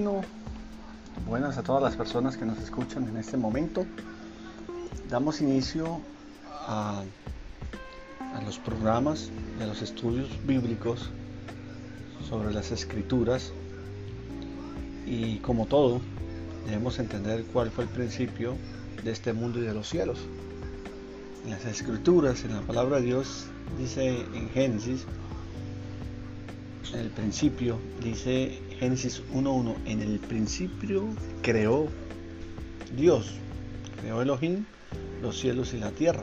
Bueno, buenas a todas las personas que nos escuchan en este momento. Damos inicio a, a los programas de los estudios bíblicos sobre las escrituras y como todo debemos entender cuál fue el principio de este mundo y de los cielos. En las escrituras, en la palabra de Dios, dice en Génesis, el principio, dice Génesis 1.1, en el principio creó Dios, creó Elohim los cielos y la tierra.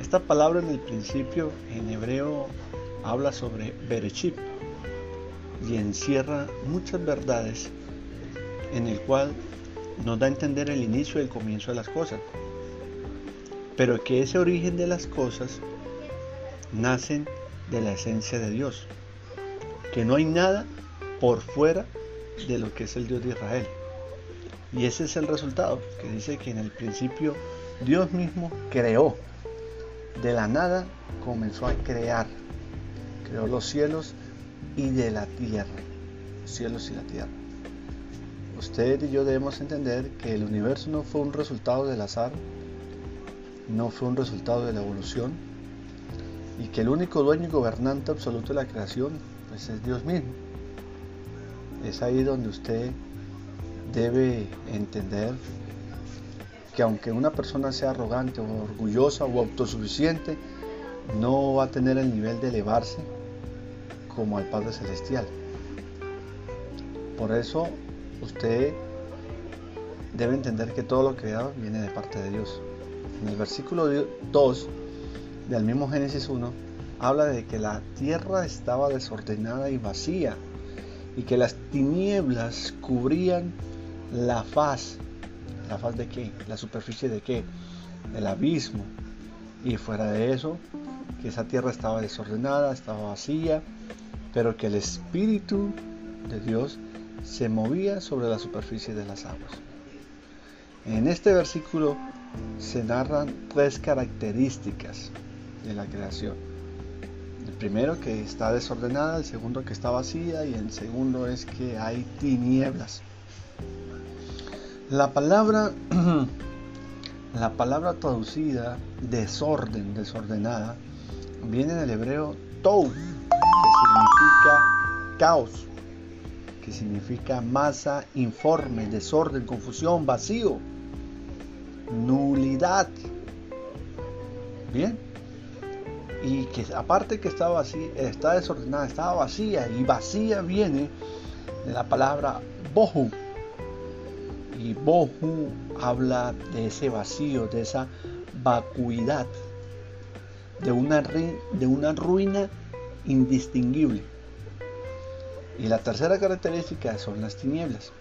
Esta palabra en el principio en hebreo habla sobre Berechip y encierra muchas verdades en el cual nos da a entender el inicio y el comienzo de las cosas. Pero que ese origen de las cosas nacen de la esencia de Dios. Que no hay nada por fuera de lo que es el Dios de Israel. Y ese es el resultado, que dice que en el principio Dios mismo creó. De la nada comenzó a crear. Creó los cielos y de la tierra. Los cielos y la tierra. Usted y yo debemos entender que el universo no fue un resultado del azar, no fue un resultado de la evolución, y que el único dueño y gobernante absoluto de la creación pues es Dios mismo. Es ahí donde usted debe entender que aunque una persona sea arrogante o orgullosa o autosuficiente, no va a tener el nivel de elevarse como al Padre Celestial. Por eso usted debe entender que todo lo creado viene de parte de Dios. En el versículo 2 del mismo Génesis 1 habla de que la tierra estaba desordenada y vacía y que las tinieblas cubrían la faz. ¿La faz de qué? ¿La superficie de qué? Del abismo. Y fuera de eso, que esa tierra estaba desordenada, estaba vacía, pero que el Espíritu de Dios se movía sobre la superficie de las aguas. En este versículo se narran tres características de la creación. El primero que está desordenada, el segundo que está vacía y el segundo es que hay tinieblas. La palabra la palabra traducida desorden, desordenada, viene del hebreo tou, que significa caos que significa masa informe, desorden, confusión, vacío, nulidad. Bien. Y que aparte que está vacía, está desordenada, estaba vacía y vacía viene de la palabra bohu. Y bohu habla de ese vacío, de esa vacuidad, de una, de una ruina indistinguible. Y la tercera característica son las tinieblas.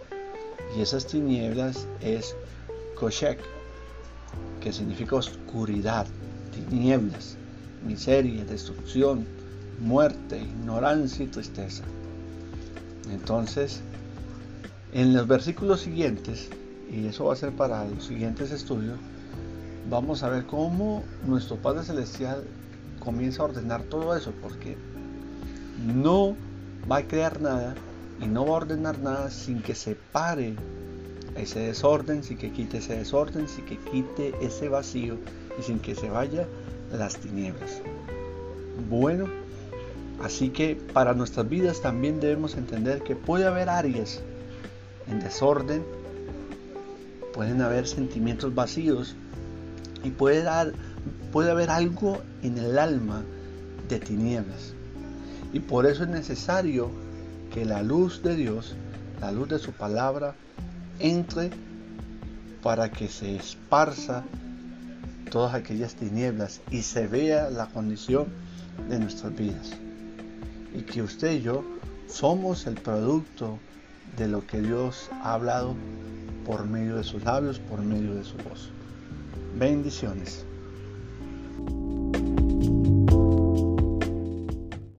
Y esas tinieblas es Koshek, que significa oscuridad, tinieblas, miseria, destrucción, muerte, ignorancia y tristeza. Entonces, en los versículos siguientes, y eso va a ser para los siguientes estudios, vamos a ver cómo nuestro Padre Celestial comienza a ordenar todo eso, porque no va a crear nada y no va a ordenar nada sin que se pare ese desorden, sin que quite ese desorden, sin que quite ese vacío y sin que se vaya las tinieblas. Bueno, así que para nuestras vidas también debemos entender que puede haber áreas en desorden, pueden haber sentimientos vacíos y puede, dar, puede haber algo en el alma de tinieblas. Y por eso es necesario que la luz de Dios, la luz de su palabra, entre para que se esparza todas aquellas tinieblas y se vea la condición de nuestras vidas. Y que usted y yo somos el producto de lo que Dios ha hablado por medio de sus labios, por medio de su voz. Bendiciones.